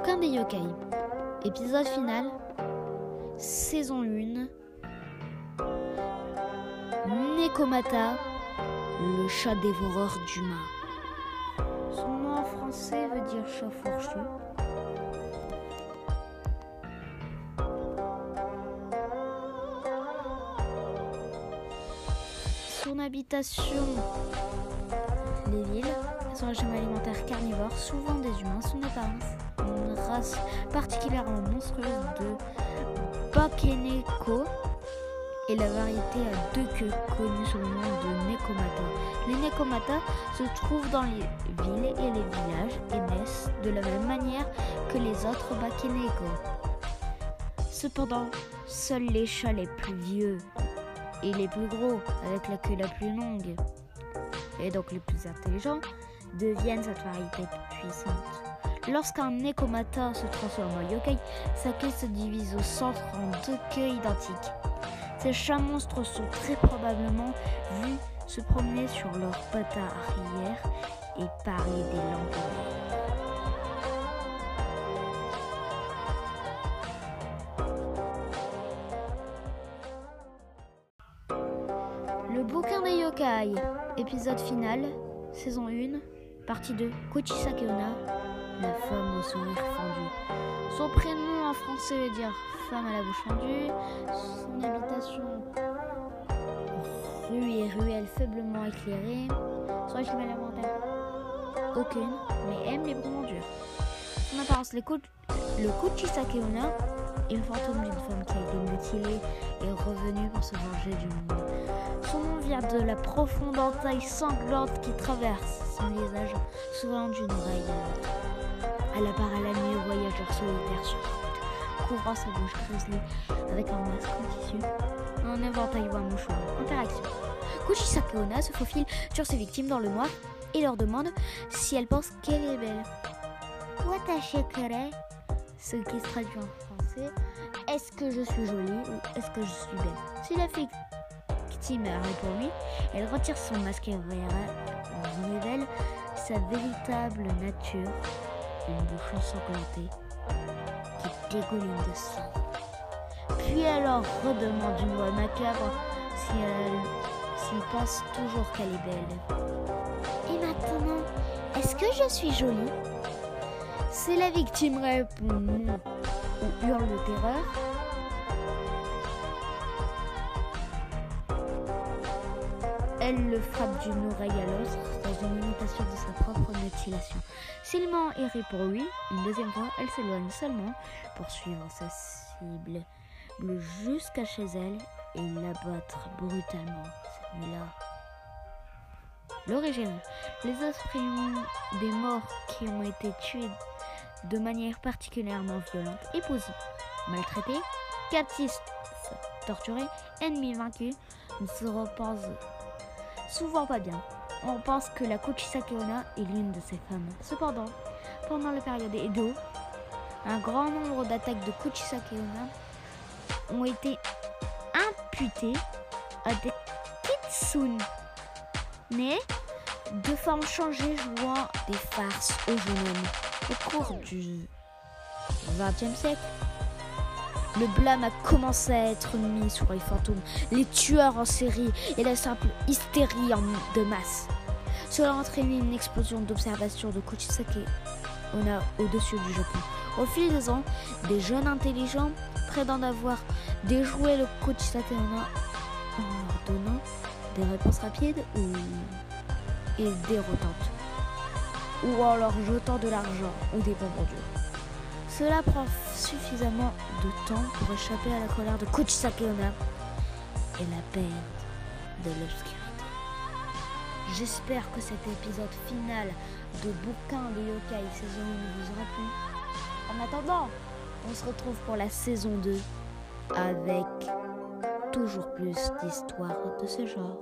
bouquin des yokai. Épisode final. Saison 1. Nekomata, le chat dévoreur d'humains. Son nom en français veut dire chat fourchu. Son habitation, les villes, son régime alimentaire carnivore, souvent des humains, son apparence, une race particulièrement monstrueuse de Bakeneko et la variété à deux queues connue sous le nom de Nekomata. Les Nekomata se trouvent dans les villes et les villages et naissent de la même manière que les autres Bakeneko. Cependant, seuls les chats les plus vieux et les plus gros, avec la queue la plus longue, et donc les plus intelligents, deviennent cette variété puissante. Lorsqu'un Nekomata se transforme en yokai, sa queue se divise au centre en deux queues identiques. Ces chats monstres sont très probablement vus se promener sur leurs pattes arrière et parler des langues. Le bouquin des yokai, épisode final, saison 1, partie 2, Kuchisake Onna, la femme au sourire fendu. Son prénom en français veut dire femme à la bouche fendue. Son habitation, rue et ruelle faiblement éclairée. Son régime alimentaire, aucune, mais aime les bonbons durs. Son apparence, le Kuchisake Onna est le fantôme d'une femme qui a été mutilée et revenue pour se venger du monde. De la profonde entaille sanglante qui traverse son visage, souvent d'une oreille à l'autre. Elle apparaît la nuit au voyageur solitaire sur route, couvrant sa bouche grizzly avec un masque en tissu, un éventail ou un mouchoir. Interaction. Kuchisake Onna se faufile sur ses victimes dans le noir et leur demande si elles pensent qu'elle est belle. Watashi kere, ce qui se traduit en français, est-ce que je suis jolie ou est-ce que je suis belle? Si la victime répond oui, elle retire son masque et révèle- sa véritable nature, une bouche ensanglantée qui dégouline de sang. Puis elle redemande d'une voix macabre si elle s'il pense toujours qu'elle est belle. Et maintenant, est-ce que je suis jolie? Si la victime répond ou hurle de terreur, Elle le frappe d'une oreille à l'autre dans une imitation de sa propre mutilation. S'il ment et répond oui, une deuxième fois, elle s'éloigne seulement pour suivre sa cible jusqu'à chez elle et l'abattre brutalement cette nuit-là. L'origine. Les esprits des morts qui ont été tués de manière particulièrement violente, épousés, maltraités, captifs, torturés, ennemis vaincus, ne se reposent souvent pas bien. On pense que la Kuchisake Onna est l'une de ces femmes. Cependant, pendant la période Edo, un grand nombre d'attaques de Kuchisake Onna ont été imputées à des kitsune, de forme changée jouant des farces au jeune homme. Au cours du XXe siècle, le blâme a commencé à être mis sur les fantômes, les tueurs en série et la simple hystérie de masse. Cela a entraîné une explosion d'observation de Kuchisake au-dessus du Japon. Au fil des ans, des jeunes intelligents prétendent avoir déjoué le Kuchisake Onna en leur donnant des réponses rapides ou et déroutantes, ou en leur jetant de l'argent ou des bonbons durs. Cela prend suffisamment de temps pour échapper à la colère de Kuchisake Onna et la peine de l'obscurité. J'espère que cet épisode final de Bouquin de Yokai saison 1 vous aura plu. En attendant, on se retrouve pour la saison 2 avec toujours plus d'histoires de ce genre.